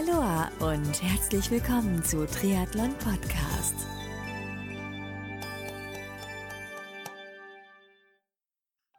Aloha und herzlich willkommen zu Triathlon Podcast.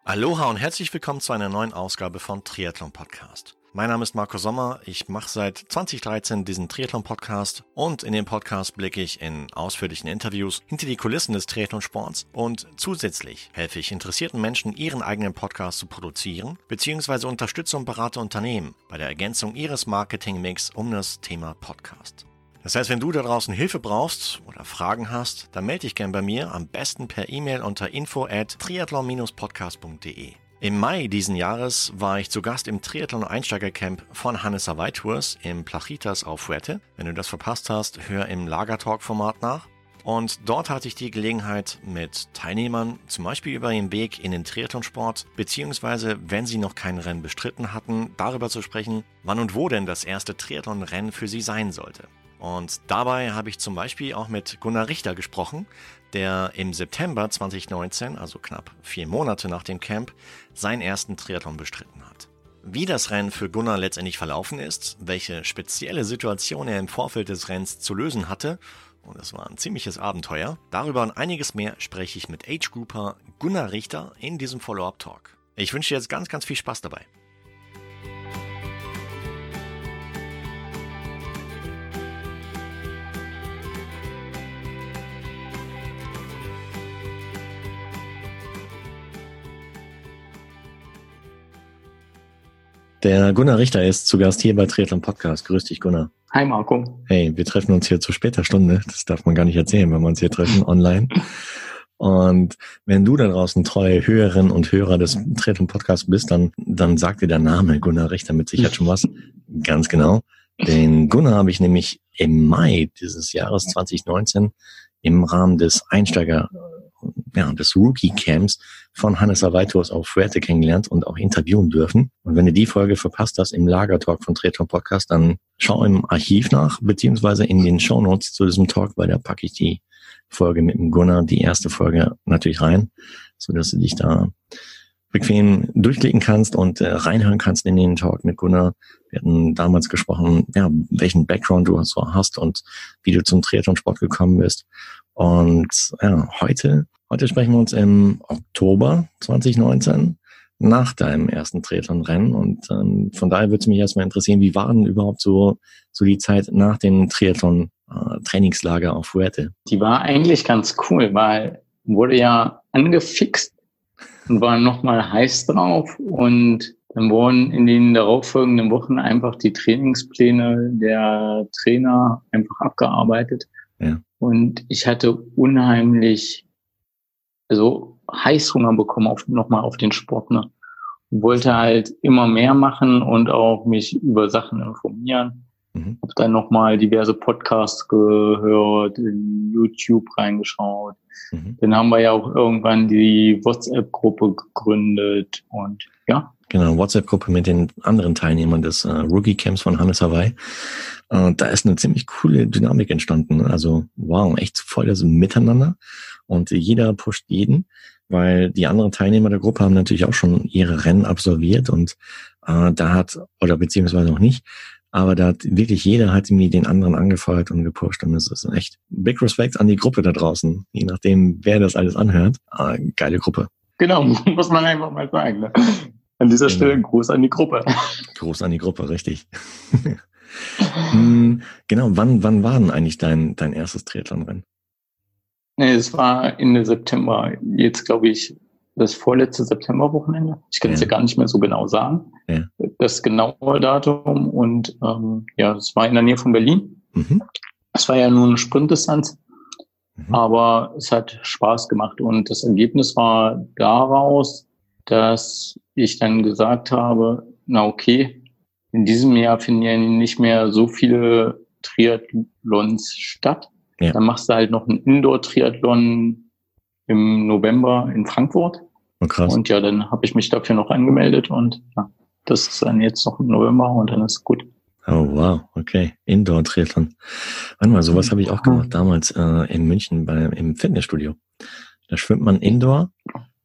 Aloha und herzlich willkommen zu einer neuen Ausgabe von Triathlon Podcast. Mein Name ist Marco Sommer. Ich mache seit 2013 diesen Triathlon-Podcast und in dem Podcast blicke ich in ausführlichen Interviews hinter die Kulissen des Triathlonsports und zusätzlich helfe ich interessierten Menschen, ihren eigenen Podcast zu produzieren bzw. unterstütze und berate Unternehmen bei der Ergänzung ihres Marketingmix um das Thema Podcast. Das heißt, wenn du da draußen Hilfe brauchst oder Fragen hast, dann melde dich gern bei mir, am besten per E-Mail unter info at triathlon-podcast.de. Im Mai diesen Jahres war ich zu Gast im Triathlon Einsteigercamp von Hannes Hawaii im Plachitas auf Fuerte. Wenn du das verpasst hast, hör im Lagertalk-Format nach. Und dort hatte ich die Gelegenheit, mit Teilnehmern zum Beispiel über den Weg in den Triathlonsport, beziehungsweise wenn sie noch kein Rennen bestritten hatten, darüber zu sprechen, wann und wo denn das erste Triathlon-Rennen für sie sein sollte. Und dabei habe ich zum Beispiel auch mit Gunnar Richter gesprochen, der im September 2019, also knapp vier Monate nach dem Camp, seinen ersten Triathlon bestritten hat. Wie das Rennen für Gunnar letztendlich verlaufen ist, welche spezielle Situation er im Vorfeld des Rennens zu lösen hatte, und es war ein ziemliches Abenteuer, darüber und einiges mehr spreche ich mit Age Grouper Gunnar Richter in diesem Follow-up-Talk. Ich wünsche dir jetzt ganz, ganz viel Spaß dabei. Der Gunnar Richter ist zu Gast hier bei Triathlon Podcast. Grüß dich, Gunnar. Hi, Marco. Hey, wir treffen uns hier zu später Stunde. Das darf man gar nicht erzählen, wenn wir uns hier treffen online. Und wenn du da draußen treue Hörerinnen und Hörer des Triathlon Podcasts bist, dann, dann sagt dir der Name Gunnar Richter mit Sicherheit schon was. Ganz genau. Den Gunnar habe ich nämlich im Mai dieses Jahres 2019 im Rahmen des Einsteiger ja, des Rookie Camps von Hannes Avaitos auf Fuerte kennengelernt und auch interviewen dürfen. Und wenn du die Folge verpasst hast im Lagertalk von Treton Podcast, dann schau im Archiv nach, beziehungsweise in den Show Notes zu diesem Talk, weil da packe ich die Folge mit dem Gunnar, die erste Folge natürlich rein, so dass du dich da bequem durchklicken kannst und äh, reinhören kannst in den Talk mit Gunnar. Wir hatten damals gesprochen, ja, welchen Background du so hast und wie du zum Triathlon-Sport gekommen bist. Und ja, heute, heute sprechen wir uns im Oktober 2019 nach deinem ersten Triathlon-Rennen. Und ähm, von daher würde es mich erstmal interessieren, wie war denn überhaupt so, so die Zeit nach dem Triathlon-Trainingslager äh, auf Fuerte? Die war eigentlich ganz cool, weil wurde ja angefixt und war nochmal heiß drauf und dann wurden in den darauffolgenden Wochen einfach die Trainingspläne der Trainer einfach abgearbeitet. Ja. Und ich hatte unheimlich, also Heißhunger bekommen auf, nochmal auf den Sport, ne? Und wollte halt immer mehr machen und auch mich über Sachen informieren. Mhm. Habe dann nochmal diverse Podcasts gehört, in YouTube reingeschaut. Mhm. Dann haben wir ja auch irgendwann die WhatsApp-Gruppe gegründet und ja. Genau, WhatsApp-Gruppe mit den anderen Teilnehmern des äh, Rookie-Camps von Hannes Hawaii. Äh, da ist eine ziemlich coole Dynamik entstanden. Also wow, echt voll das Miteinander und jeder pusht jeden, weil die anderen Teilnehmer der Gruppe haben natürlich auch schon ihre Rennen absolviert und äh, da hat, oder beziehungsweise noch nicht, aber da hat wirklich jeder hat mir den anderen angefeuert und gepusht und es ist echt big respect an die Gruppe da draußen, je nachdem, wer das alles anhört. Äh, geile Gruppe. Genau, muss man einfach mal sagen. Ne? An dieser genau. Stelle Gruß an die Gruppe. Gruß an die Gruppe, richtig. Hm, genau, wann, wann war denn eigentlich dein, dein erstes Triathlon-Rennen? Nee, es war Ende September. Jetzt glaube ich das vorletzte Septemberwochenende. Ich kann es ja. ja gar nicht mehr so genau sagen. Ja. Das genaue Datum und ähm, ja, es war in der Nähe von Berlin. Mhm. Es war ja nur eine Sprintdistanz, mhm. aber es hat Spaß gemacht und das Ergebnis war daraus, dass ich dann gesagt habe, na okay, in diesem Jahr finden ja nicht mehr so viele Triathlons statt. Ja. Dann machst du halt noch ein Indoor-Triathlon im November in Frankfurt. Oh, krass. Und ja, dann habe ich mich dafür noch angemeldet und ja, das ist dann jetzt noch im November und dann ist gut. Oh wow, okay. Indoor-Triathlon. Warte mal, sowas habe ich auch gemacht damals äh, in München bei, im Fitnessstudio. Da schwimmt man Indoor,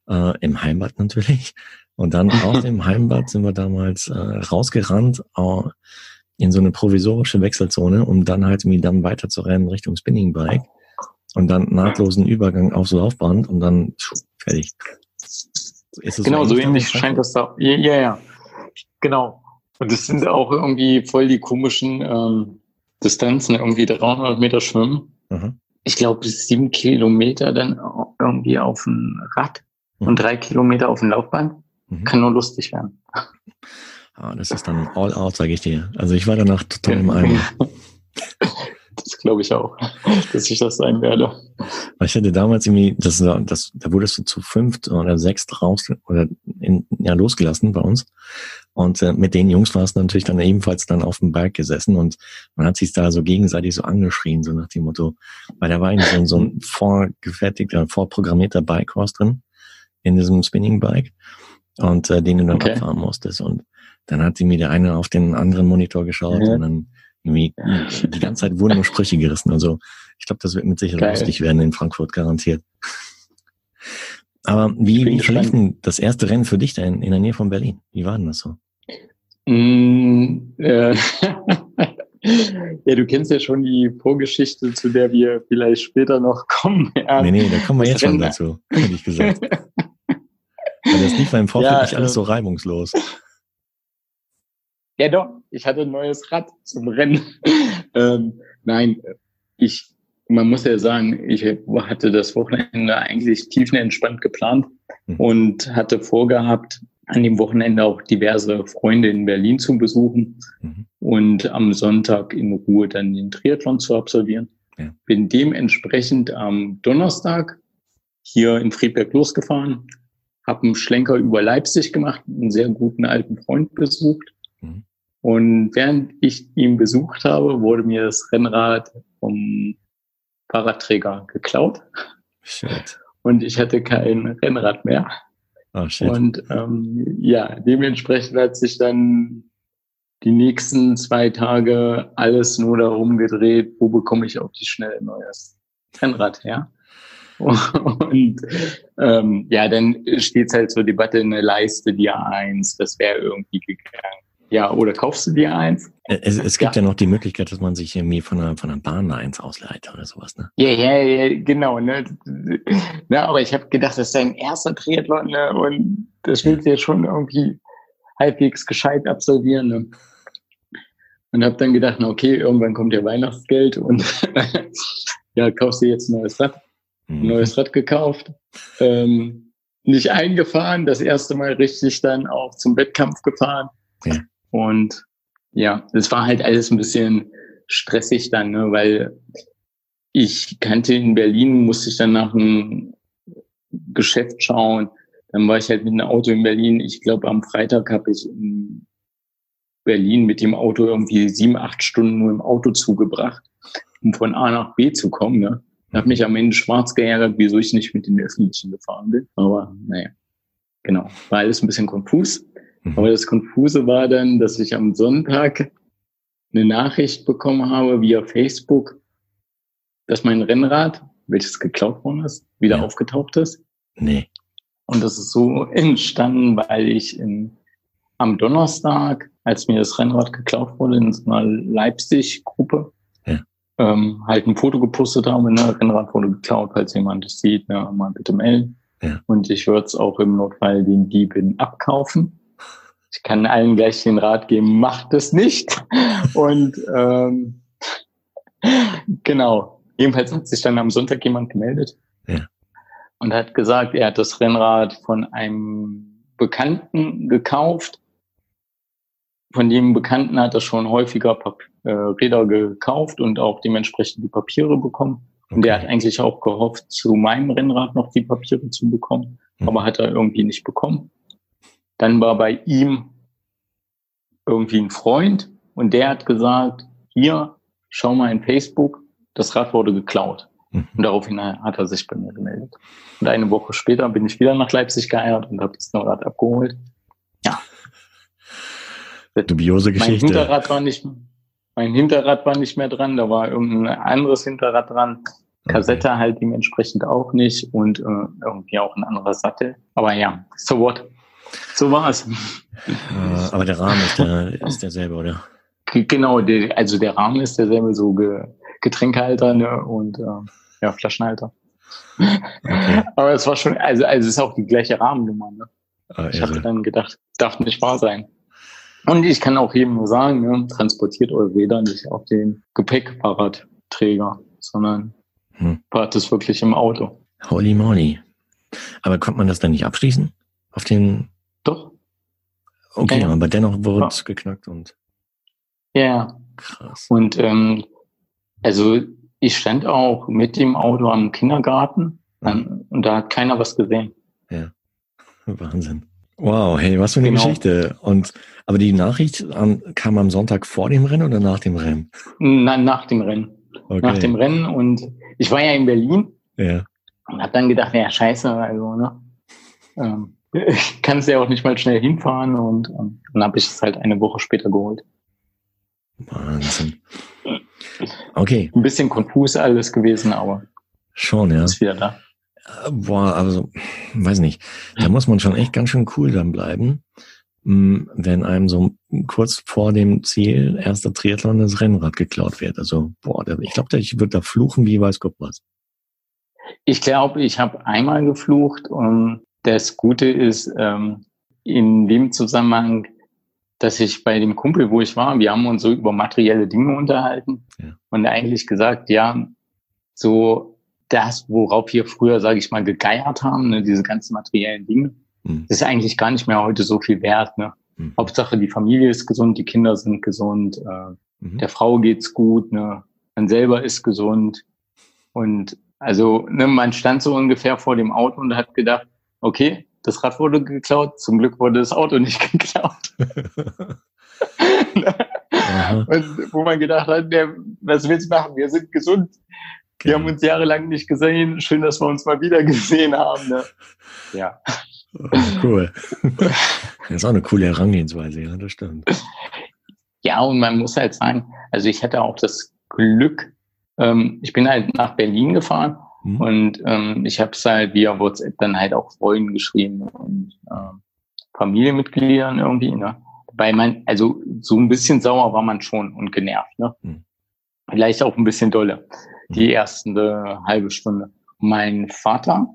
äh, im Heimbad natürlich. Und dann aus dem Heimbad sind wir damals äh, rausgerannt, äh, in so eine provisorische Wechselzone, um dann halt irgendwie dann weiter zu rennen Richtung Spinning Bike und dann nahtlosen Übergang aufs Laufband und dann fertig. Genau, so ähnlich scheint das da. Ja, ja, ja. Genau. Und das sind auch irgendwie voll die komischen ähm, Distanzen, irgendwie 300 Meter schwimmen. Mhm. Ich glaube, sieben Kilometer dann irgendwie auf dem Rad mhm. und drei Kilometer auf dem Laufband. Mhm. Kann nur lustig werden. Ah, das ist dann all out, sage ich dir. Also ich war danach total im Eimer. Das glaube ich auch, dass ich das sein werde. Ich hatte damals irgendwie, das, das, da wurdest du zu fünft oder sechst raus oder in, ja, losgelassen bei uns. Und äh, mit den Jungs war es natürlich dann ebenfalls dann auf dem Berg gesessen und man hat sich da so gegenseitig so angeschrien, so nach dem Motto, weil da war irgendwie so, so ein vorgefertigter, vorprogrammierter Bike-Horse drin in diesem Spinning-Bike und äh, den du dann okay. abfahren musstest. Und dann hat sie mir der eine auf den anderen Monitor geschaut ja. und dann irgendwie die ganze Zeit wurden nur Sprüche gerissen. Also ich glaube, das wird mit Sicherheit Geil. lustig werden in Frankfurt, garantiert. Aber wie, wie verlief denn das erste Rennen für dich da in, in der Nähe von Berlin? Wie war denn das so? Mm, äh, ja, du kennst ja schon die Vorgeschichte, zu der wir vielleicht später noch kommen. Ja, nee, nee, da kommen wir jetzt schon dazu, hätte ich gesagt. Weil das lief im Vorfeld ja, nicht alles so ähm, reibungslos. Ja, doch, ich hatte ein neues Rad zum Rennen. ähm, nein, ich, man muss ja sagen, ich hatte das Wochenende eigentlich tiefenentspannt geplant mhm. und hatte vorgehabt, an dem Wochenende auch diverse Freunde in Berlin zu besuchen mhm. und am Sonntag in Ruhe dann den Triathlon zu absolvieren. Ja. Bin dementsprechend am Donnerstag hier in Friedberg losgefahren, habe einen Schlenker über Leipzig gemacht, einen sehr guten alten Freund besucht Mhm. Und während ich ihn besucht habe, wurde mir das Rennrad vom Fahrradträger geklaut. Shit. Und ich hatte kein Rennrad mehr. Oh, shit. Und ähm, ja, dementsprechend hat sich dann die nächsten zwei Tage alles nur darum gedreht, wo bekomme ich auf die schnelle neues Rennrad her. Und ähm, ja, dann steht es halt zur Debatte eine Leiste, die A1, das wäre irgendwie gegangen. Ja, oder kaufst du dir eins? Es, es gibt ja. ja. noch die Möglichkeit, dass man sich irgendwie von einer, von einer Bahn eins ausleiht oder sowas, ne? Ja, ja, ja, genau, ne? ne aber ich habe gedacht, das ist dein erster Triathlon, ne? Und das willst du ja schon irgendwie halbwegs gescheit absolvieren, ne? Und habe dann gedacht, na okay, irgendwann kommt ja Weihnachtsgeld und ja, kaufst du jetzt ein neues Rad. Ein mhm. neues Rad gekauft. Ähm, nicht eingefahren, das erste Mal richtig dann auch zum Wettkampf gefahren. Ja. Und ja, es war halt alles ein bisschen stressig dann, ne, weil ich kannte in Berlin, musste ich dann nach einem Geschäft schauen. Dann war ich halt mit einem Auto in Berlin. Ich glaube, am Freitag habe ich in Berlin mit dem Auto irgendwie sieben, acht Stunden nur im Auto zugebracht, um von A nach B zu kommen. Ne? Ich habe mich am Ende schwarz geärgert, wieso ich nicht mit den Öffentlichen gefahren bin. Aber naja, genau. War alles ein bisschen konfus. Mhm. Aber das Konfuse war dann, dass ich am Sonntag eine Nachricht bekommen habe via Facebook, dass mein Rennrad, welches geklaut worden ist, wieder ja. aufgetaucht ist. Nee. Und das ist so entstanden, weil ich in, am Donnerstag, als mir das Rennrad geklaut wurde, in so einer Leipzig-Gruppe, ja. ähm, halt ein Foto gepostet habe, ne, Rennrad wurde geklaut, falls jemand das sieht, ne, mal bitte melden. Ja. Und ich würde es auch im Notfall den Dieben abkaufen. Ich kann allen gleich den Rat geben, macht es nicht. Und ähm, genau. Jedenfalls hat sich dann am Sonntag jemand gemeldet ja. und hat gesagt, er hat das Rennrad von einem Bekannten gekauft. Von dem Bekannten hat er schon häufiger Pap äh, Räder gekauft und auch dementsprechend die Papiere bekommen. Okay. Und der hat eigentlich auch gehofft, zu meinem Rennrad noch die Papiere zu bekommen, mhm. aber hat er irgendwie nicht bekommen. Dann war bei ihm irgendwie ein Freund und der hat gesagt, hier, schau mal in Facebook, das Rad wurde geklaut. Mhm. Und daraufhin hat er sich bei mir gemeldet. Und eine Woche später bin ich wieder nach Leipzig geeiert und habe das Rad abgeholt. Ja. Dubiose Geschichte. Mein Hinterrad war nicht, mein Hinterrad war nicht mehr dran, da war irgendein anderes Hinterrad dran. Kassette okay. halt dementsprechend auch nicht und äh, irgendwie auch ein anderer Sattel. Aber ja, so what? So war es. Äh, aber der Rahmen ist, der, ist derselbe, oder? Genau, der, also der Rahmen ist derselbe, so Ge Getränkehalter ne, und äh, ja, Flaschenhalter. Okay. Aber es war schon, also, also es ist auch die gleiche Rahmennummer. Ne? Ah, ich habe dann gedacht, darf nicht wahr sein. Und ich kann auch jedem nur sagen, ne, transportiert eure Räder nicht auf den Gepäckfahrradträger, sondern hm. fahrt es wirklich im Auto. Holy moly. Aber konnte man das dann nicht abschließen? Auf den. Doch. Okay, ja, aber dennoch wurde es ja. geknackt und. Ja. Krass. Und ähm, also ich stand auch mit dem Auto am Kindergarten mhm. und da hat keiner was gesehen. Ja. Wahnsinn. Wow, hey, was für eine genau. Geschichte. Und aber die Nachricht um, kam am Sonntag vor dem Rennen oder nach dem Rennen? Nein, nach dem Rennen. Okay. Nach dem Rennen und ich war ja in Berlin. Ja. Und hab dann gedacht, ja, scheiße, also, ne? Ähm, ich kann es ja auch nicht mal schnell hinfahren und, und dann habe ich es halt eine Woche später geholt. Wahnsinn. Okay. Ein bisschen konfus alles gewesen, aber schon, ja. Ist wieder da. Boah, also, weiß nicht. Da muss man schon echt ganz schön cool dann bleiben, hm, wenn einem so kurz vor dem Ziel erster Triathlon das Rennrad geklaut wird. Also, boah, ich glaube, ich würde da fluchen wie weiß Gott was. Ich glaube, ich habe einmal geflucht und das Gute ist, ähm, in dem Zusammenhang, dass ich bei dem Kumpel, wo ich war, wir haben uns so über materielle Dinge unterhalten ja. und eigentlich gesagt, ja, so das, worauf wir früher, sage ich mal, gegeiert haben, ne, diese ganzen materiellen Dinge, mhm. das ist eigentlich gar nicht mehr heute so viel wert. Ne? Mhm. Hauptsache, die Familie ist gesund, die Kinder sind gesund, äh, mhm. der Frau geht's gut, ne? man selber ist gesund. Und also ne, man stand so ungefähr vor dem Auto und hat gedacht, okay, das Rad wurde geklaut, zum Glück wurde das Auto nicht geklaut. und wo man gedacht hat, der, was willst du machen? Wir sind gesund. Wir haben uns jahrelang nicht gesehen. Schön, dass wir uns mal wieder gesehen haben. Ne? Ja. Oh, cool. Das ist auch eine coole Herangehensweise, ja, das stimmt. Ja, und man muss halt sagen, also ich hatte auch das Glück, ähm, ich bin halt nach Berlin gefahren mhm. und ähm, ich habe es halt via WhatsApp dann halt auch Freunden geschrieben und ähm, Familienmitgliedern irgendwie, ne? Weil man, also so ein bisschen sauer war man schon und genervt, ne? Mhm. Vielleicht auch ein bisschen dolle die erste halbe Stunde. Mein Vater,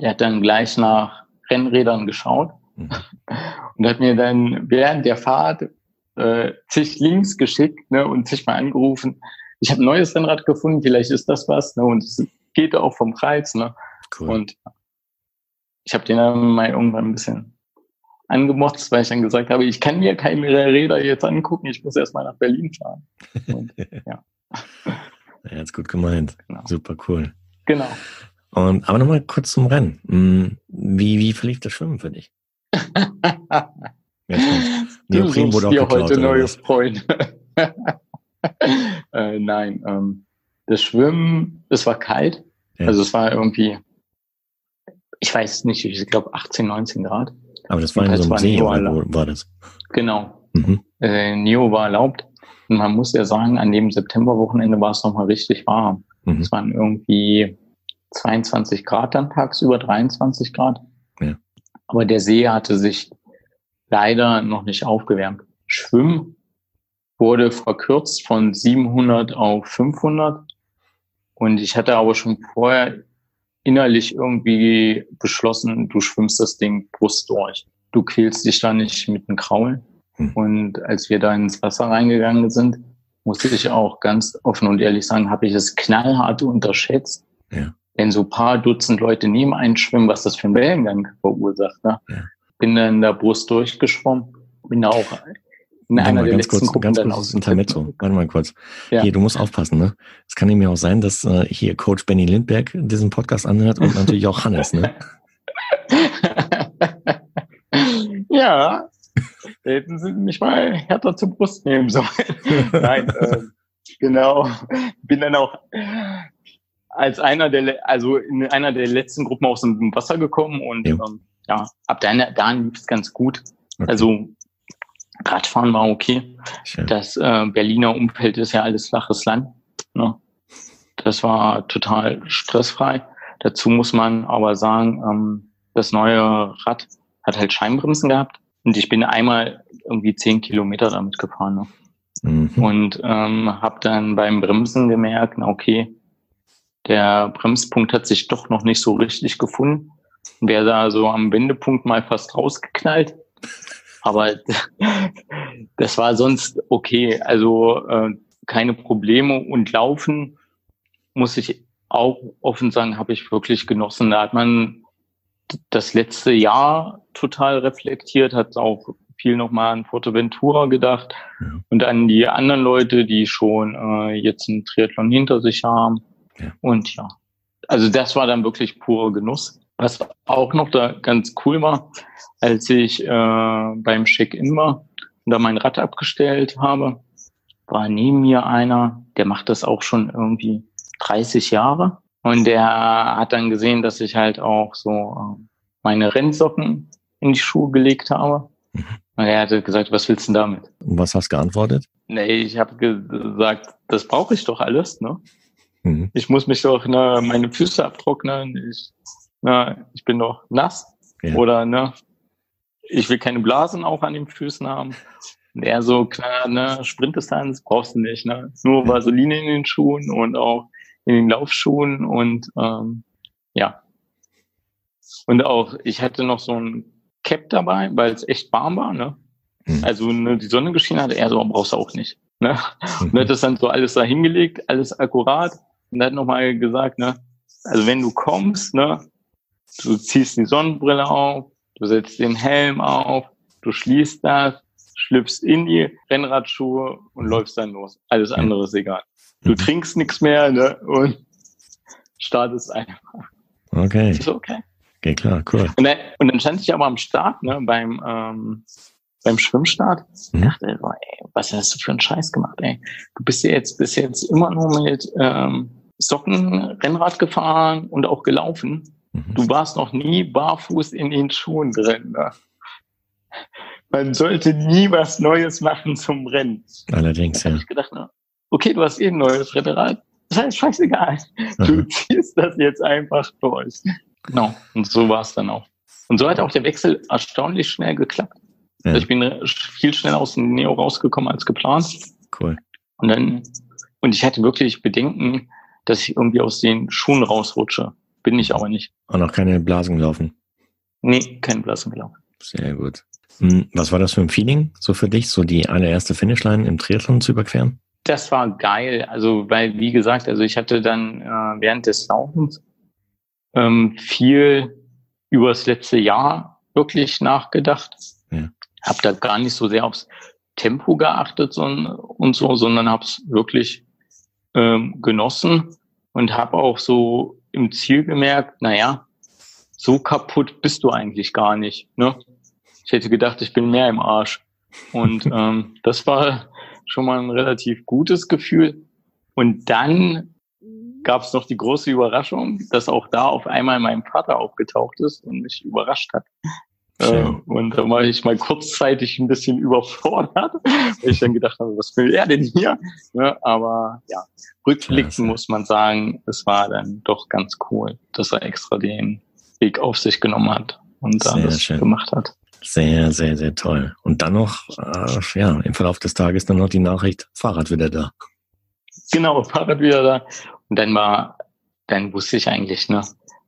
der hat dann gleich nach Rennrädern geschaut mhm. und hat mir dann während der Fahrt äh, zig Links geschickt ne, und zig mal angerufen. Ich habe ein neues Rennrad gefunden, vielleicht ist das was. Ne, und geht auch vom Preis. Ne? Cool. Und ich habe den dann mal irgendwann ein bisschen angemotzt, weil ich dann gesagt habe, ich kann mir keine Räder jetzt angucken, ich muss erst mal nach Berlin fahren. Und, ja. Ja, ist gut gemeint. Genau. Super cool. Genau. Und, aber nochmal kurz zum Rennen. Hm, wie, wie verlief das Schwimmen für dich? du suchst dir heute neue Freunde. äh, nein, ähm, das Schwimmen, es war kalt. Ja. Also es war irgendwie, ich weiß nicht, ich glaube 18, 19 Grad. Aber das war in so einem See, oder war das? Genau. Mhm. Äh, Neo war erlaubt. Und man muss ja sagen, an dem Septemberwochenende war es nochmal richtig warm. Mhm. Es waren irgendwie 22 Grad dann tagsüber, 23 Grad. Ja. Aber der See hatte sich leider noch nicht aufgewärmt. Schwimmen wurde verkürzt von 700 auf 500. Und ich hatte aber schon vorher innerlich irgendwie beschlossen, du schwimmst das Ding Brust durch. Du quälst dich da nicht mit einem Kraulen. Hm. Und als wir da ins Wasser reingegangen sind, musste ich auch ganz offen und ehrlich sagen, habe ich es knallhart unterschätzt. Ja. Wenn so paar Dutzend Leute neben einen schwimmen, was das für ein Wellengang verursacht. Ne? Ja. Bin dann in der Brust durchgeschwommen, bin da auch in einer der letzten kurz, Gruppen ganz dann kurz Intermezzo. Warte mal kurz. Ja. Hier, du musst aufpassen, ne? Es kann nämlich auch sein, dass äh, hier Coach Benny Lindberg diesen Podcast anhört und natürlich auch Hannes, ne? ja, hätten sie mich mal härter zur Brust nehmen sollen. Nein, äh, genau. Bin dann auch als einer der, also in einer der letzten Gruppen aus dem Wasser gekommen und ja, ähm, ja ab da, da lief es ganz gut. Okay. Also Radfahren war okay. Schön. Das äh, Berliner Umfeld ist ja alles flaches Land. Ne? Das war total stressfrei. Dazu muss man aber sagen, ähm, das neue Rad hat halt Scheinbremsen gehabt. Und ich bin einmal irgendwie zehn Kilometer damit gefahren. Ne? Mhm. Und ähm, habe dann beim Bremsen gemerkt, na okay, der Bremspunkt hat sich doch noch nicht so richtig gefunden. Wäre da so am Wendepunkt mal fast rausgeknallt. Aber das war sonst okay. Also äh, keine Probleme und laufen muss ich auch offen sagen, habe ich wirklich genossen. Da hat man das letzte Jahr total reflektiert, hat auch viel nochmal an Forteventura gedacht ja. und an die anderen Leute, die schon äh, jetzt einen Triathlon hinter sich haben. Ja. Und ja, also das war dann wirklich purer Genuss. Was auch noch da ganz cool war, als ich äh, beim Check-in war und da mein Rad abgestellt habe, war neben mir einer, der macht das auch schon irgendwie 30 Jahre. Und der hat dann gesehen, dass ich halt auch so äh, meine Rennsocken in die Schuhe gelegt habe. Mhm. Und er hatte gesagt, was willst du denn damit? Und was hast du geantwortet? Nee, ich habe gesagt, das brauche ich doch alles, ne? Mhm. Ich muss mich doch ne, meine Füße abtrocknen. Ich, ne, ich bin doch nass. Ja. Oder ne, ich will keine Blasen auch an den Füßen haben. Und er so, klar, ne, Sprintdistanz brauchst du nicht, ne? Nur Vaseline in den Schuhen und auch in den Laufschuhen und ähm, ja. Und auch, ich hatte noch so ein Cap dabei, weil es echt warm war, ne? Mhm. Also ne, die Sonne geschienen hat, er so, brauchst du auch nicht. Ne? Mhm. Und hat das dann so alles da hingelegt, alles akkurat. Und hat nochmal gesagt, ne, also wenn du kommst, ne, du ziehst die Sonnenbrille auf, du setzt den Helm auf, du schließt das, schlüpfst in die Rennradschuhe und läufst dann los. Alles andere ist egal. Du mhm. trinkst nichts mehr ne? und startest einfach. Okay. Ist okay. Okay, klar, cool. Und dann, und dann stand ich aber am Start, ne, beim, ähm, beim Schwimmstart. Mhm. dachte, ey, was hast du für einen Scheiß gemacht, ey? Du bist ja jetzt, bist jetzt immer nur mit ähm, Socken Rennrad gefahren und auch gelaufen. Mhm. Du warst noch nie barfuß in den Schuhen drin. Ne? Man sollte nie was Neues machen zum Rennen. Allerdings, da ja. ich gedacht, ne, okay, du hast eh ein neues Rennrad. Das heißt, scheißegal. Du ziehst das jetzt einfach durch. Genau. Und so war es dann auch. Und so hat auch der Wechsel erstaunlich schnell geklappt. Ja. Also ich bin viel schneller aus dem Neo rausgekommen als geplant. Cool. Und dann, und ich hatte wirklich Bedenken, dass ich irgendwie aus den Schuhen rausrutsche. Bin ich aber nicht. Und auch keine Blasen gelaufen? Nee, keine Blasen gelaufen. Sehr gut. Hm, was war das für ein Feeling so für dich, so die allererste Finishline im Triathlon zu überqueren? Das war geil. Also, weil, wie gesagt, also ich hatte dann äh, während des Laufens ähm, viel über das letzte Jahr wirklich nachgedacht. Ja. Habe da gar nicht so sehr aufs Tempo geachtet und so, sondern habe es wirklich ähm, genossen und habe auch so im Ziel gemerkt, naja, so kaputt bist du eigentlich gar nicht. Ne? Ich hätte gedacht, ich bin mehr im Arsch. Und ähm, das war schon mal ein relativ gutes Gefühl. Und dann gab es noch die große Überraschung, dass auch da auf einmal mein Vater aufgetaucht ist und mich überrascht hat. Äh, und da war ich mal kurzzeitig ein bisschen überfordert, weil ich dann gedacht habe, was will er denn hier? Ne, aber ja, rückblickend muss man sagen, es war dann doch ganz cool, dass er extra den Weg auf sich genommen hat und dann das schön. gemacht hat. Sehr, sehr, sehr toll. Und dann noch, äh, ja, im Verlauf des Tages dann noch die Nachricht, Fahrrad wieder da. Genau, Fahrrad wieder da. Und dann war, dann wusste ich eigentlich, ne,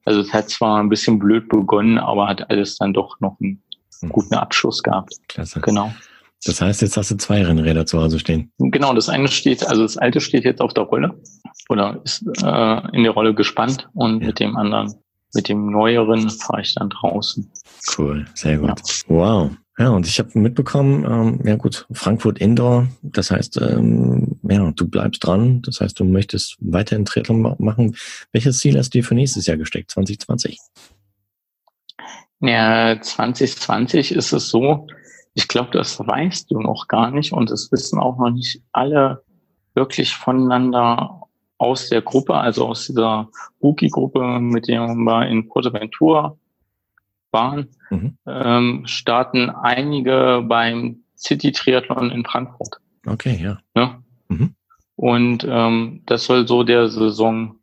also es hat zwar ein bisschen blöd begonnen, aber hat alles dann doch noch einen hm. guten Abschluss gehabt. Klasse. Genau. Das heißt, jetzt hast du zwei Rennräder zu Hause stehen. Genau, das eine steht, also das alte steht jetzt auf der Rolle oder ist äh, in der Rolle gespannt und ja. mit dem anderen, mit dem neueren fahre ich dann draußen. Cool, sehr gut. Ja. Wow. Ja, und ich habe mitbekommen, ähm, ja gut, Frankfurt Indoor, das heißt, ähm, ja, du bleibst dran, das heißt, du möchtest weiter in Triathlon machen. Welches Ziel hast du dir für nächstes Jahr gesteckt, 2020? Ja, 2020 ist es so, ich glaube, das weißt du noch gar nicht und das wissen auch noch nicht alle wirklich voneinander aus der Gruppe, also aus dieser Rookie-Gruppe, mit der wir in Portaventura waren, mhm. ähm, starten einige beim City Triathlon in Frankfurt. Okay, ja. ja? Mhm. Und ähm, das soll so der Saison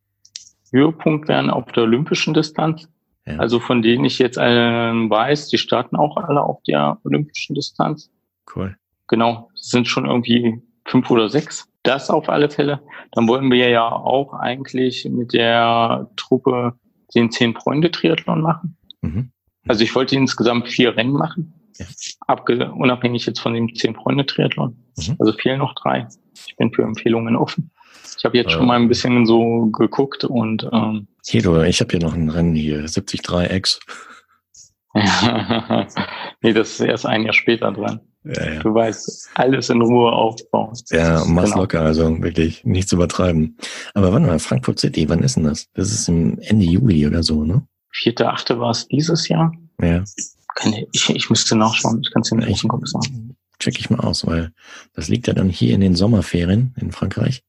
Höhepunkt werden auf der olympischen Distanz. Ja. Also von denen ich jetzt ähm, weiß, die starten auch alle auf der olympischen Distanz. Cool. Genau, sind schon irgendwie fünf oder sechs. Das auf alle Fälle. Dann wollen wir ja auch eigentlich mit der Truppe den zehn Freunde Triathlon machen. Mhm. Also ich wollte insgesamt vier Rennen machen. Ja. Abge unabhängig jetzt von dem zehn Freunde Triathlon. Mhm. Also fehlen noch drei. Ich bin für Empfehlungen offen. Ich habe jetzt äh, schon mal ein bisschen so geguckt und ähm, Hier, du, ich habe hier noch ein Rennen hier, 73 X. nee, das ist erst ein Jahr später dran. Ja, ja. Du weißt, alles in Ruhe aufbauen. Ja, mach's genau. locker, also wirklich nicht zu übertreiben. Aber wann mal, Frankfurt City, wann ist denn das? Das ist im Ende Juli oder so, ne? Vierte, achte war es dieses Jahr. Ja. Ich, ich müsste nachschauen, ich kann es dir nicht Kopf sagen. Check ich mal aus, weil das liegt ja dann hier in den Sommerferien in Frankreich.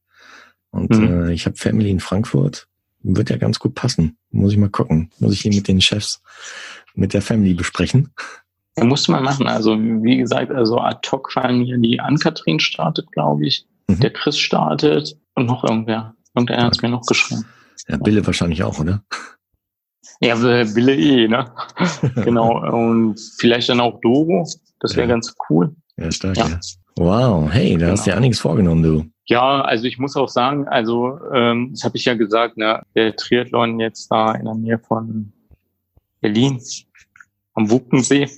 Und mhm. äh, ich habe Family in Frankfurt. Wird ja ganz gut passen. Muss ich mal gucken. Muss ich hier mit den Chefs, mit der Family besprechen. Ja, musste man machen. Also wie gesagt, also ad hoc fallen hier die Ann-Kathrin startet, glaube ich. Mhm. Der Chris startet und noch irgendwer. Irgendwer hat es mir noch geschrieben. Ja, Bille wahrscheinlich auch, oder? Ja, Bille eh, ne? genau. Und vielleicht dann auch Doro. Das wäre ja. ganz cool. Ja, stark, ja. ja. Wow, hey, da genau. hast du ja einiges vorgenommen, du. Ja, also ich muss auch sagen, also ähm, das habe ich ja gesagt, ne, der Triathlon jetzt da in der Nähe von Berlin am Wuckensee,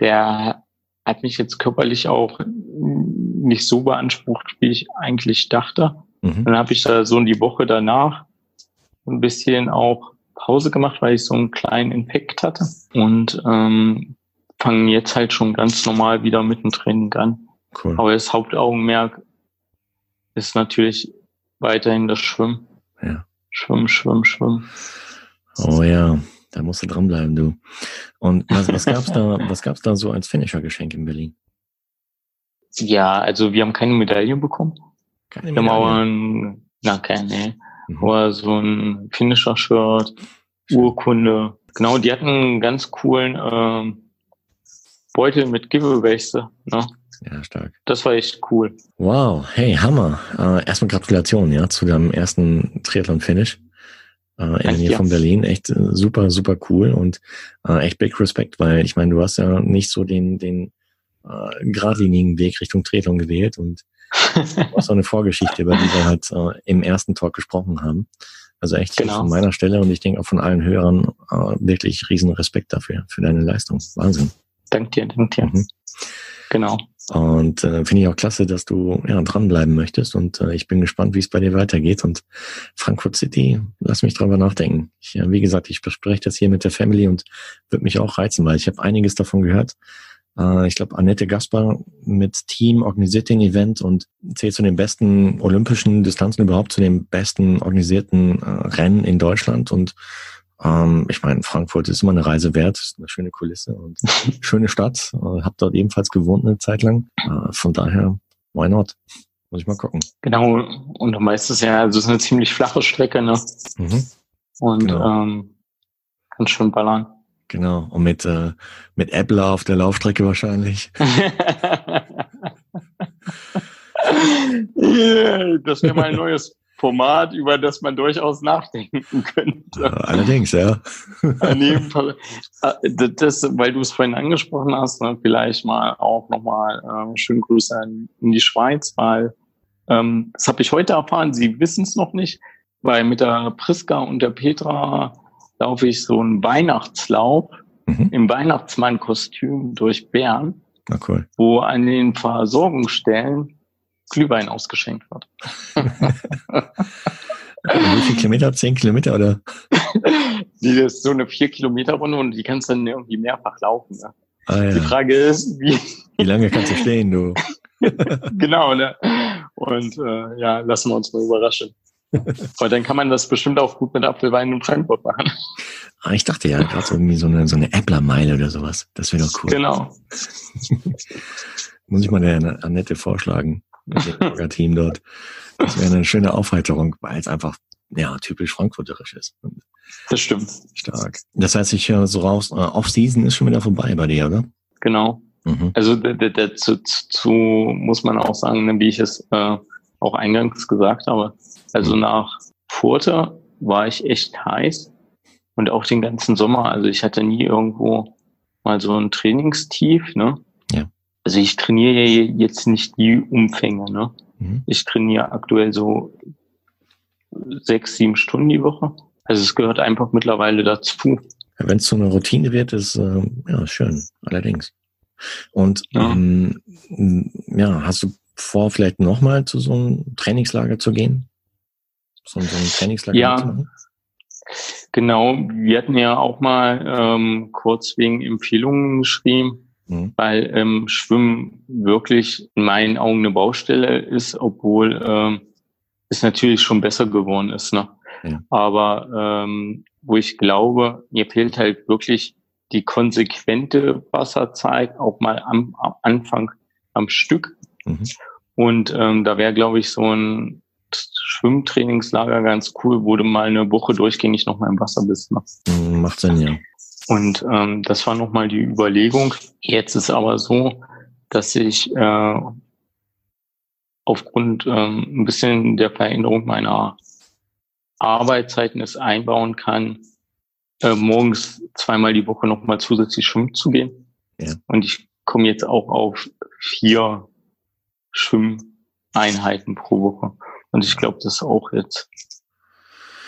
der hat mich jetzt körperlich auch nicht so beansprucht, wie ich eigentlich dachte. Mhm. Dann habe ich da so die Woche danach ein bisschen auch Pause gemacht, weil ich so einen kleinen Infekt hatte und ähm, fange jetzt halt schon ganz normal wieder mit dem Training an. Cool. Aber das Hauptaugenmerk ist natürlich weiterhin das Schwimmen. Ja. Schwimmen, schwimmen, schwimmen. Oh ja, da musst du dranbleiben, du. Und was, was gab's da, was gab's da so als Finisher-Geschenk in Berlin? Ja, also wir haben keine Medaille bekommen. Keine Medaille? Wir haben aber na, keine, mhm. aber so ein Finisher-Shirt, Urkunde. Genau, die hatten einen ganz coolen ähm, Beutel mit Giveaways, ne? Ja, stark. Das war echt cool. Wow, hey, Hammer. Äh, erstmal Gratulation, ja, zu deinem ersten Triathlon-Finish äh, in der Nähe von Berlin. Echt äh, super, super cool und äh, echt big Respect, weil ich meine, du hast ja nicht so den, den äh, geradlinigen Weg Richtung Triathlon gewählt und du hast auch eine Vorgeschichte, über die wir halt äh, im ersten Talk gesprochen haben. Also echt genau. von meiner Stelle und ich denke auch von allen Hörern äh, wirklich riesen Respekt dafür, für deine Leistung. Wahnsinn. Dank dir, dank dir. Mhm. Genau. Und äh, finde ich auch klasse, dass du ja, dranbleiben möchtest. Und äh, ich bin gespannt, wie es bei dir weitergeht. Und Frankfurt City, lass mich drüber nachdenken. Ich, äh, wie gesagt, ich bespreche das hier mit der Family und würde mich auch reizen, weil ich habe einiges davon gehört. Äh, ich glaube, Annette Gaspar mit Team organisiert den Event und zählt zu den besten olympischen Distanzen überhaupt, zu den besten organisierten äh, Rennen in Deutschland. Und ähm, ich meine, Frankfurt ist immer eine Reise wert, ist eine schöne Kulisse und schöne Stadt. Äh, hab dort ebenfalls gewohnt eine Zeit lang. Äh, von daher, why not? Muss ich mal gucken. Genau, und du weißt es ja, also es ist eine ziemlich flache Strecke, ne? Mhm. Und genau. ähm, kann schon ballern. Genau, und mit, äh, mit Äppler auf der Laufstrecke wahrscheinlich. yeah, das wäre mal ein neues Format, über das man durchaus nachdenken könnte. Allerdings, ja. Äh, das, weil du es vorhin angesprochen hast, ne, vielleicht mal auch nochmal ähm, schönen Grüße in die Schweiz, weil ähm, das habe ich heute erfahren, sie wissen es noch nicht, weil mit der Priska und der Petra laufe ich so einen Weihnachtslauf mhm. im Weihnachtsmann-Kostüm durch Bern, cool. wo an den Versorgungsstellen Glühwein ausgeschenkt wird. Wie viele Kilometer? Zehn Kilometer oder? Die ist so eine vier Kilometer Runde und die kannst dann irgendwie mehrfach laufen. Ne? Ah, ja. Die Frage ist, wie. Wie lange kannst du stehen, du? genau, ne? Und äh, ja, lassen wir uns mal überraschen. Aber dann kann man das bestimmt auch gut mit Apfelwein in Frankfurt machen. Ah, ich dachte ja, gerade so irgendwie so eine, so eine Äpplermeile oder sowas. Das wäre doch cool. Genau. Muss ich mal der Annette vorschlagen dem Orga-Team dort. Das wäre eine schöne Aufheiterung, weil es einfach ja typisch frankfurterisch ist. Das stimmt. Stark. Das heißt, ich höre so raus, äh, Off-Season ist schon wieder vorbei bei dir, oder? Genau. Mhm. Also dazu zu, muss man auch sagen, wie ich es äh, auch eingangs gesagt habe. Also mhm. nach Furte war ich echt heiß und auch den ganzen Sommer. Also ich hatte nie irgendwo mal so ein Trainingstief, ne? Ja also ich trainiere jetzt nicht die Umfänge, ne? Mhm. Ich trainiere aktuell so sechs, sieben Stunden die Woche. Also es gehört einfach mittlerweile dazu. Wenn es zu einer Routine wird, ist äh, ja schön, allerdings. Und ja. Ähm, ja, hast du vor, vielleicht nochmal zu so einem Trainingslager zu gehen? So, so ein Trainingslager ja, zu machen? Genau, wir hatten ja auch mal ähm, kurz wegen Empfehlungen geschrieben, mhm. weil ähm, Schwimmen wirklich in meinen Augen eine Baustelle ist, obwohl ähm, es natürlich schon besser geworden ist. Ne? Ja. Aber ähm, wo ich glaube, mir fehlt halt wirklich die konsequente Wasserzeit auch mal am, am Anfang am Stück. Mhm. Und ähm, da wäre, glaube ich, so ein Schwimmtrainingslager ganz cool, wo du mal eine Woche durchgängig nochmal im Wasser bist. Ne? Mhm, macht Sinn, ja. Und ähm, das war nochmal die Überlegung. Jetzt ist aber so, dass ich äh, aufgrund ähm, ein bisschen der Veränderung meiner Arbeitszeiten es einbauen kann, äh, morgens zweimal die Woche nochmal zusätzlich schwimmen zu gehen. Ja. Und ich komme jetzt auch auf vier Schwimmeinheiten pro Woche. Und ich glaube, das ist auch jetzt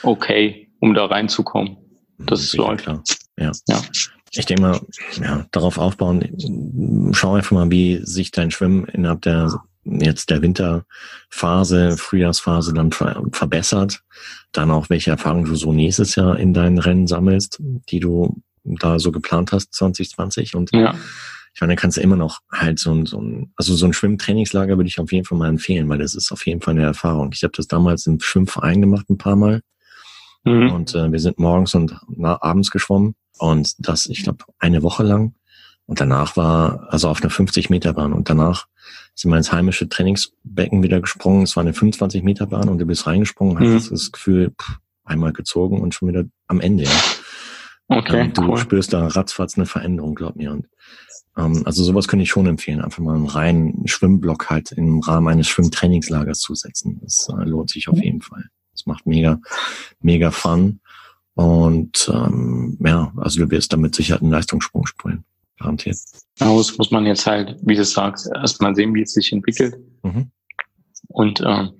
okay, um da reinzukommen. Das ist läuft. Klar. Ja. ja. Ich denke mal, ja, darauf aufbauen, schau einfach mal, wie sich dein Schwimmen innerhalb der jetzt der Winterphase, Frühjahrsphase dann ver verbessert. Dann auch, welche Erfahrungen du so nächstes Jahr in deinen Rennen sammelst, die du da so geplant hast 2020. Und ja. Ich meine, kannst du immer noch halt so ein, so ein, also so ein Schwimmtrainingslager würde ich auf jeden Fall mal empfehlen, weil das ist auf jeden Fall eine Erfahrung. Ich habe das damals im Schwimmverein gemacht ein paar Mal. Mhm. Und äh, wir sind morgens und abends geschwommen. Und das, ich glaube, eine Woche lang. Und danach war, also auf einer 50 Meter Bahn. Und danach sind wir ins heimische Trainingsbecken wieder gesprungen. Es war eine 25 Meter Bahn und du bist reingesprungen, mhm. hast das Gefühl, pff, einmal gezogen und schon wieder am Ende. Ja. Okay. Ähm, du cool. spürst da ratzfatz eine Veränderung, glaub mir. Und ähm, also sowas könnte ich schon empfehlen, einfach mal einen reinen Schwimmblock halt im Rahmen eines Schwimmtrainingslagers zu setzen. Das äh, lohnt sich auf jeden Fall. Das macht mega, mega Fun. Und ähm, ja, also du wirst damit sicher einen Leistungssprung spüren garantiert. Genau, das muss man jetzt halt, wie du sagst, erstmal sehen, wie es sich entwickelt. Mhm. Und ähm,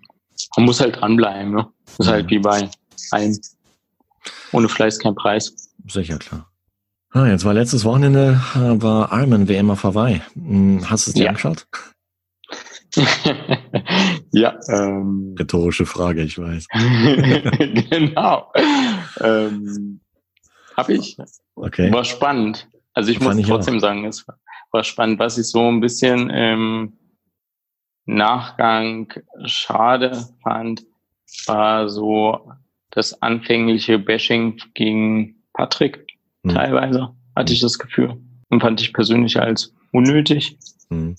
man muss halt dranbleiben. Ne? Das ist halt wie bei allem. Ohne Fleiß kein Preis. Sicher, klar. Ah, jetzt war letztes Wochenende, äh, war Ironman WM auf Hawaii. Hm, hast du es dir ja. angeschaut? ja. Ähm, Rhetorische Frage, ich weiß. genau. Ähm, hab ich. Okay. War spannend. Also ich muss trotzdem auch. sagen, es war spannend. Was ich so ein bisschen im Nachgang schade fand, war so das anfängliche Bashing gegen Patrick. Hm. Teilweise hatte ich das Gefühl. Und fand ich persönlich als unnötig. Hm.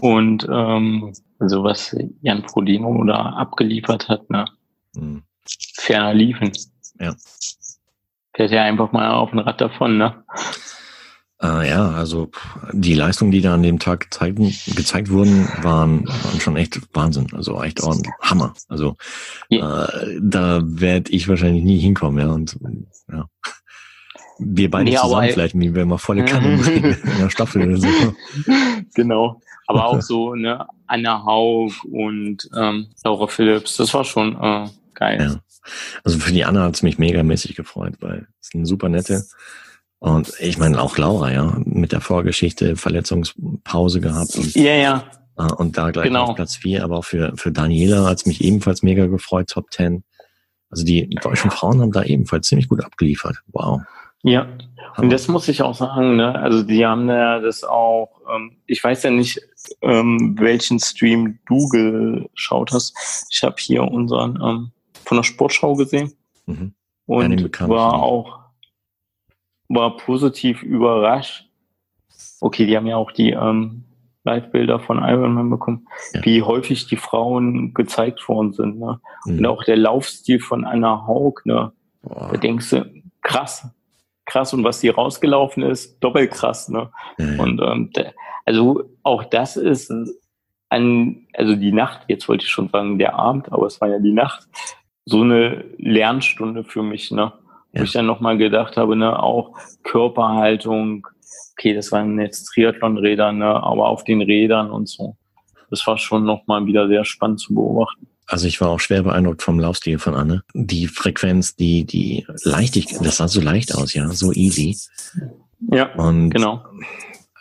Und ähm, also was Jan Frodeno da abgeliefert hat, ne? Hm. Ferner liefen. Ja. Fährt ja einfach mal auf ein Rad davon, ne? Äh, ja, also die Leistungen, die da an dem Tag gezeigt, gezeigt wurden, waren, waren schon echt Wahnsinn. Also echt ordentlich. Hammer. Also ja. äh, da werde ich wahrscheinlich nie hinkommen, ja. Und ja. Wir beide nee, zusammen vielleicht, wie wir mal volle Kanne in der Staffel oder so. Genau. Aber auch so, ne, Anna Haug und ähm, Laura Phillips, das war schon äh, geil. Ja. Also für die Anna hat's mich megamäßig gefreut, weil es eine super nette. Und ich meine auch Laura, ja, mit der Vorgeschichte Verletzungspause gehabt. Und, ja, ja. Äh, und da gleich genau. auf Platz vier, aber auch für, für Daniela hat's mich ebenfalls mega gefreut, Top Ten. Also die deutschen Frauen haben da ebenfalls ziemlich gut abgeliefert. Wow. Ja, und das muss ich auch sagen, ne? Also die haben ja das auch, ähm, ich weiß ja nicht, ähm, welchen Stream du geschaut hast. Ich habe hier unseren ähm, von der Sportschau gesehen mhm. und war auch war positiv überrascht. Okay, die haben ja auch die ähm, Live-Bilder von Ironman bekommen, ja. wie häufig die Frauen gezeigt worden sind. Ne? Mhm. Und auch der Laufstil von Anna Haug, ne? Boah. da denkst du, krass, krass. Und was die rausgelaufen ist, doppelt krass. Ne? Mhm. Und ähm, also auch das ist an, also die Nacht, jetzt wollte ich schon sagen, der Abend, aber es war ja die Nacht, so eine Lernstunde für mich. Ne? ja. wo ich dann nochmal gedacht habe, ne, auch Körperhaltung, okay, das waren jetzt Triathlon-Räder, ne, aber auf den Rädern und so. das war schon nochmal wieder sehr spannend zu beobachten. Also ich war auch schwer beeindruckt vom Laufstil von Anne. Die Frequenz, die, die Leichtigkeit, das sah so leicht aus, ja, so easy. Ja, und genau.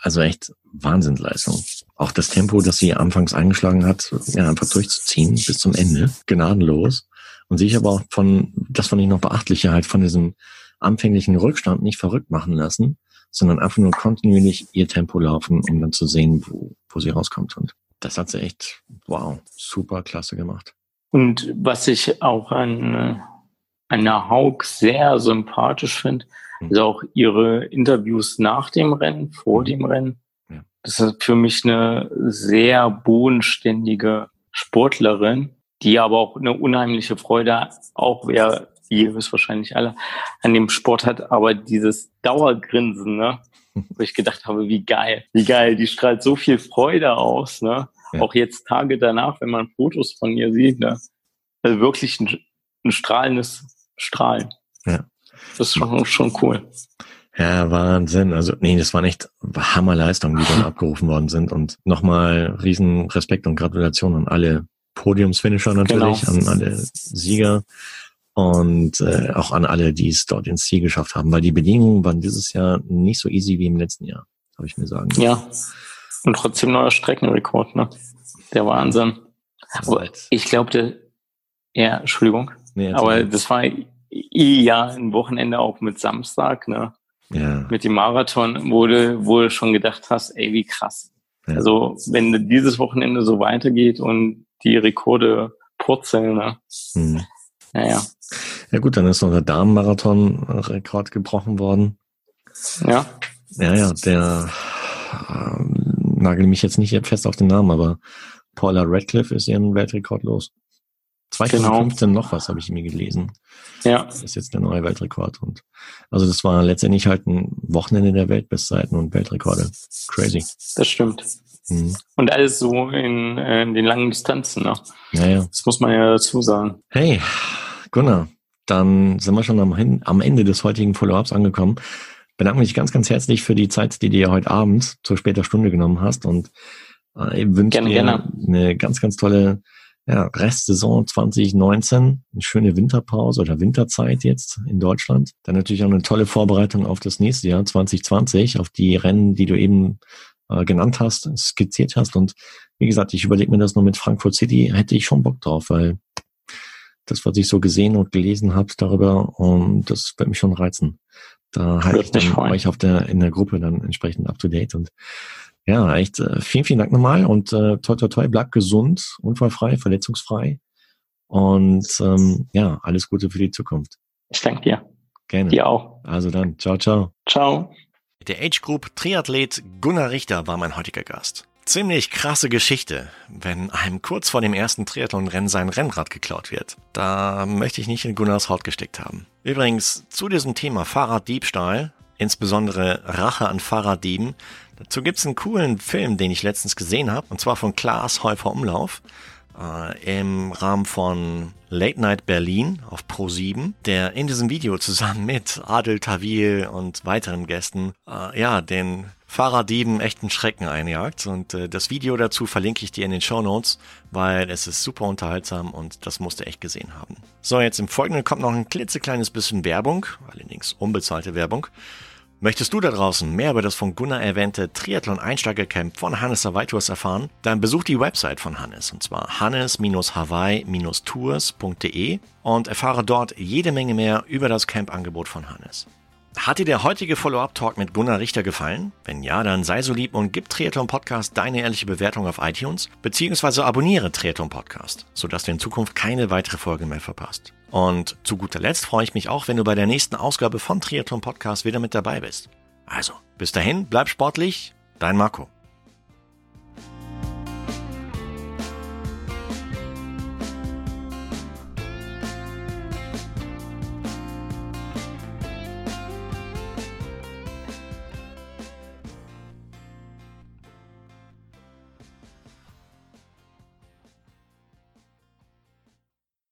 Also echt Wahnsinnsleistung. Auch das Tempo, das sie anfangs eingeschlagen hat, ja, einfach durchzuziehen bis zum Ende, gnadenlos. Und sich aber auch von, das fand ich noch beachtlicher, halt von diesem anfänglichen Rückstand nicht verrückt machen lassen, sondern einfach nur kontinuierlich ihr Tempo laufen, um dann zu sehen, wo, wo sie rauskommt. Und das hat sie echt, wow, super klasse gemacht. Und was ich auch an, an der Haug sehr sympathisch finde, hm. ist auch ihre Interviews nach dem Rennen, vor hm. dem Rennen. Ja. Das ist für mich eine sehr bodenständige Sportlerin, die aber auch eine unheimliche Freude, auch wer ihr höchstwahrscheinlich alle, an dem Sport hat, aber dieses Dauergrinsen, ne? wo ich gedacht habe, wie geil, wie geil, die strahlt so viel Freude aus, ne? Ja. Auch jetzt Tage danach, wenn man Fotos von ihr sieht, ne? Also wirklich ein, ein strahlendes Strahlen. Ja. Das ist schon, schon cool. Ja, Wahnsinn. Also, nee, das waren echt Hammerleistungen, die dann abgerufen worden sind. Und nochmal riesen Respekt und Gratulation an alle Podiumsfinisher natürlich, genau. an alle Sieger und äh, auch an alle, die es dort ins Ziel geschafft haben, weil die Bedingungen waren dieses Jahr nicht so easy wie im letzten Jahr, habe ich mir sagen. Ja, und trotzdem neuer Streckenrekord, ne? Der Wahnsinn. Aber ich glaube, ja, Entschuldigung, nee, aber das war ja ein Wochenende auch mit Samstag, ne? Ja. Mit dem Marathon, wo du, wo du schon gedacht hast, ey, wie krass. Ja. Also, wenn dieses Wochenende so weitergeht und die Rekorde purzeln, ne? Hm. Naja. Ja gut, dann ist noch der Damenmarathon-Rekord gebrochen worden. Ja. Ja, ja, der äh, nagel mich jetzt nicht fest auf den Namen, aber Paula Radcliffe ist ihren Weltrekord los. 2015 genau. noch was, habe ich mir gelesen. Ja. Das ist jetzt der neue Weltrekord. Und also das war letztendlich halt ein Wochenende der Weltbestzeiten und Weltrekorde. Crazy. Das stimmt. Mhm. Und alles so in, in, den langen Distanzen. Ne? Ja, ja. Das muss man ja dazu sagen. Hey, Gunnar, dann sind wir schon am, am Ende des heutigen Follow-ups angekommen. Bedanke mich ganz, ganz herzlich für die Zeit, die dir heute Abend zur später Stunde genommen hast und äh, wünsche gerne, dir gerne. eine ganz, ganz tolle ja, Restsaison 2019, eine schöne Winterpause oder Winterzeit jetzt in Deutschland. Dann natürlich auch eine tolle Vorbereitung auf das nächste Jahr 2020, auf die Rennen, die du eben äh, genannt hast, skizziert hast. Und wie gesagt, ich überlege mir das nur mit Frankfurt City, hätte ich schon Bock drauf, weil das, was ich so gesehen und gelesen habe darüber, und das wird mich schon reizen. Da halte ich dann euch auf der, in der Gruppe dann entsprechend up to date und ja, echt äh, vielen, vielen Dank nochmal und äh, toi, toi, toi, bleibt gesund, unfallfrei, verletzungsfrei und ähm, ja, alles Gute für die Zukunft. Ich danke dir. Gerne. Dir auch. Also dann, ciao, ciao. Ciao. Der Age Group Triathlet Gunnar Richter war mein heutiger Gast. Ziemlich krasse Geschichte, wenn einem kurz vor dem ersten Triathlon-Rennen sein Rennrad geklaut wird. Da möchte ich nicht in Gunnars Haut gesteckt haben. Übrigens, zu diesem Thema Fahrraddiebstahl, insbesondere Rache an Fahrraddieben, dazu gibt's einen coolen Film, den ich letztens gesehen habe, und zwar von Klaas Häufer Umlauf äh, im Rahmen von Late Night Berlin auf Pro 7, der in diesem Video zusammen mit Adel Tawil und weiteren Gästen äh, ja den Fahrraddieben echten Schrecken einjagt. Und äh, das Video dazu verlinke ich dir in den Show Notes, weil es ist super unterhaltsam und das musst du echt gesehen haben. So, jetzt im Folgenden kommt noch ein klitzekleines bisschen Werbung, allerdings unbezahlte Werbung. Möchtest du da draußen mehr über das von Gunnar erwähnte Triathlon-Einsteigercamp von Hannes Hawaii Tours erfahren? Dann besuch die Website von Hannes und zwar hannes-hawaii-tours.de und erfahre dort jede Menge mehr über das Campangebot von Hannes. Hat dir der heutige Follow-up-Talk mit Gunnar Richter gefallen? Wenn ja, dann sei so lieb und gib Triathlon Podcast deine ehrliche Bewertung auf iTunes, beziehungsweise abonniere Triathlon Podcast, sodass du in Zukunft keine weitere Folge mehr verpasst. Und zu guter Letzt freue ich mich auch, wenn du bei der nächsten Ausgabe von Triathlon Podcast wieder mit dabei bist. Also, bis dahin, bleib sportlich, dein Marco.